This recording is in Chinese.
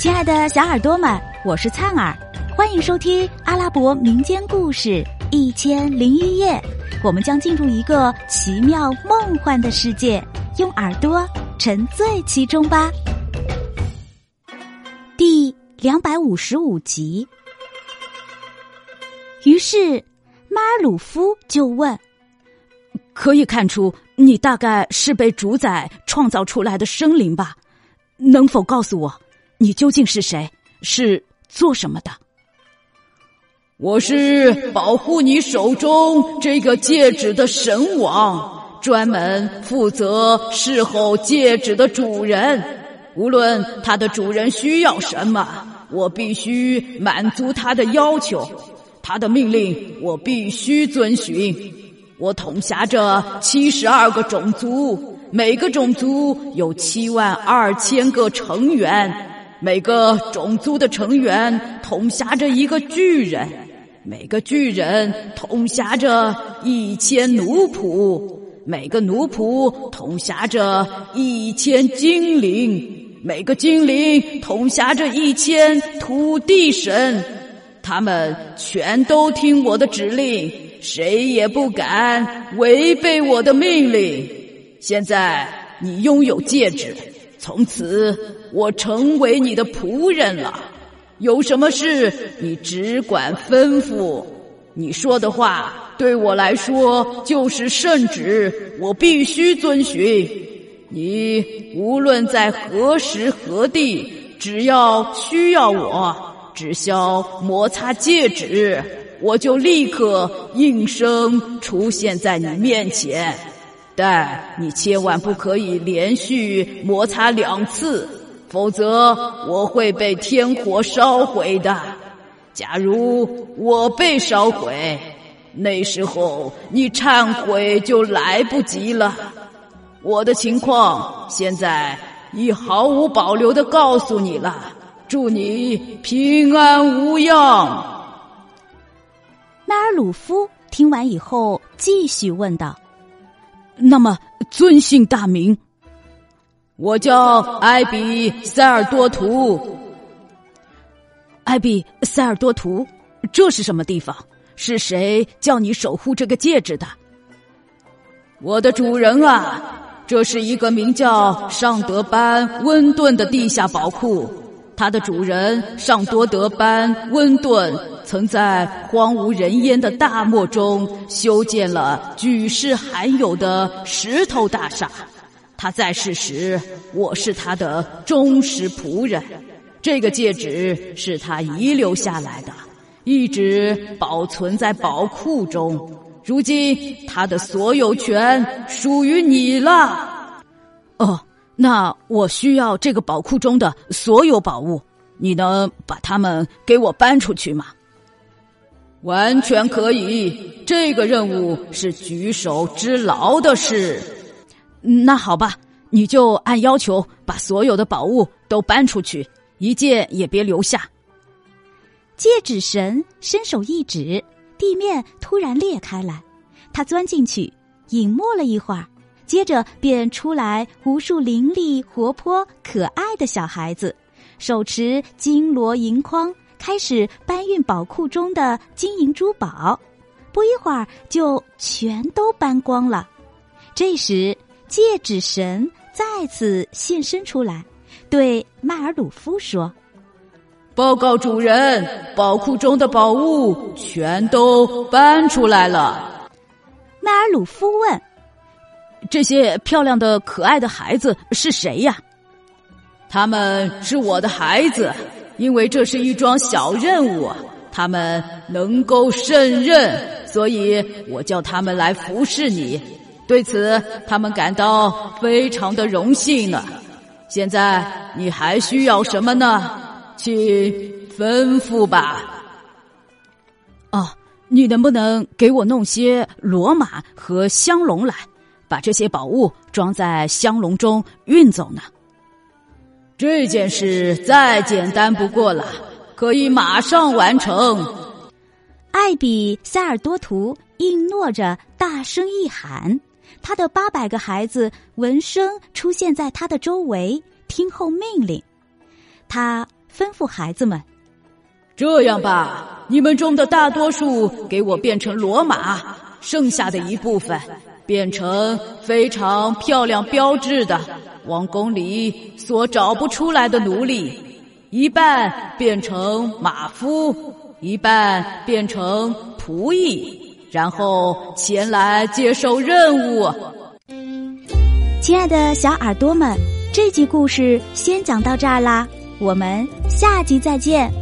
亲爱的小耳朵们，我是灿儿，欢迎收听阿拉伯民间故事《一千零一夜》。我们将进入一个奇妙梦幻的世界，用耳朵沉醉其中吧。第两百五十五集。于是，马尔鲁夫就问：“可以看出，你大概是被主宰创造出来的生灵吧？能否告诉我？”你究竟是谁？是做什么的？我是保护你手中这个戒指的神王，专门负责侍候戒指的主人。无论他的主人需要什么，我必须满足他的要求。他的命令我必须遵循。我统辖着七十二个种族，每个种族有七万二千个成员。每个种族的成员统辖着一个巨人，每个巨人统辖着一千奴仆，每个奴仆统辖着一千精灵，每个精灵统辖着一千土地神。他们全都听我的指令，谁也不敢违背我的命令。现在你拥有戒指。从此，我成为你的仆人了。有什么事，你只管吩咐。你说的话对我来说就是圣旨，我必须遵循。你无论在何时何地，只要需要我，只需摩擦戒指，我就立刻应声出现在你面前。但你千万不可以连续摩擦两次，否则我会被天火烧毁的。假如我被烧毁，那时候你忏悔就来不及了。我的情况现在已毫无保留的告诉你了。祝你平安无恙。纳尔鲁夫听完以后，继续问道。那么，尊姓大名？我叫艾比塞尔多图。艾比塞尔多图，这是什么地方？是谁叫你守护这个戒指的？我的主人啊，这是一个名叫尚德班温顿的地下宝库。它的主人尚多德班温顿曾在荒无人烟的大漠中修建了举世罕有的石头大厦。他在世时，我是他的忠实仆人。这个戒指是他遗留下来的，一直保存在宝库中。如今，他的所有权属于你了。哦。那我需要这个宝库中的所有宝物，你能把它们给我搬出去吗？完全可以，这个任务是举手之劳的事。那好吧，你就按要求把所有的宝物都搬出去，一件也别留下。戒指神伸手一指，地面突然裂开来，他钻进去，隐没了一会儿。接着便出来无数伶俐、活泼、可爱的小孩子，手持金锣银筐，开始搬运宝库中的金银珠宝。不一会儿，就全都搬光了。这时，戒指神再次现身出来，对迈尔鲁夫说：“报告主人，宝库中的宝物全都搬出来了。”迈尔鲁夫问。这些漂亮的、可爱的孩子是谁呀？他们是我的孩子，因为这是一桩小任务，他们能够胜任，所以我叫他们来服侍你。对此，他们感到非常的荣幸呢。现在你还需要什么呢？请吩咐吧。哦，你能不能给我弄些骡马和香龙来？把这些宝物装在香笼中运走呢？这件事再简单不过了，可以马上完成。艾比塞尔多图应诺着，大声一喊，他的八百个孩子闻声出现在他的周围，听候命令。他吩咐孩子们：“这样吧，你们中的大多数给我变成罗马，剩下的一部分变成非常漂亮标志的王宫里所找不出来的奴隶，一半变成马夫，一半变成仆役，然后前来接受任务。”亲爱的小耳朵们，这集故事先讲到这儿啦，我们下集再见。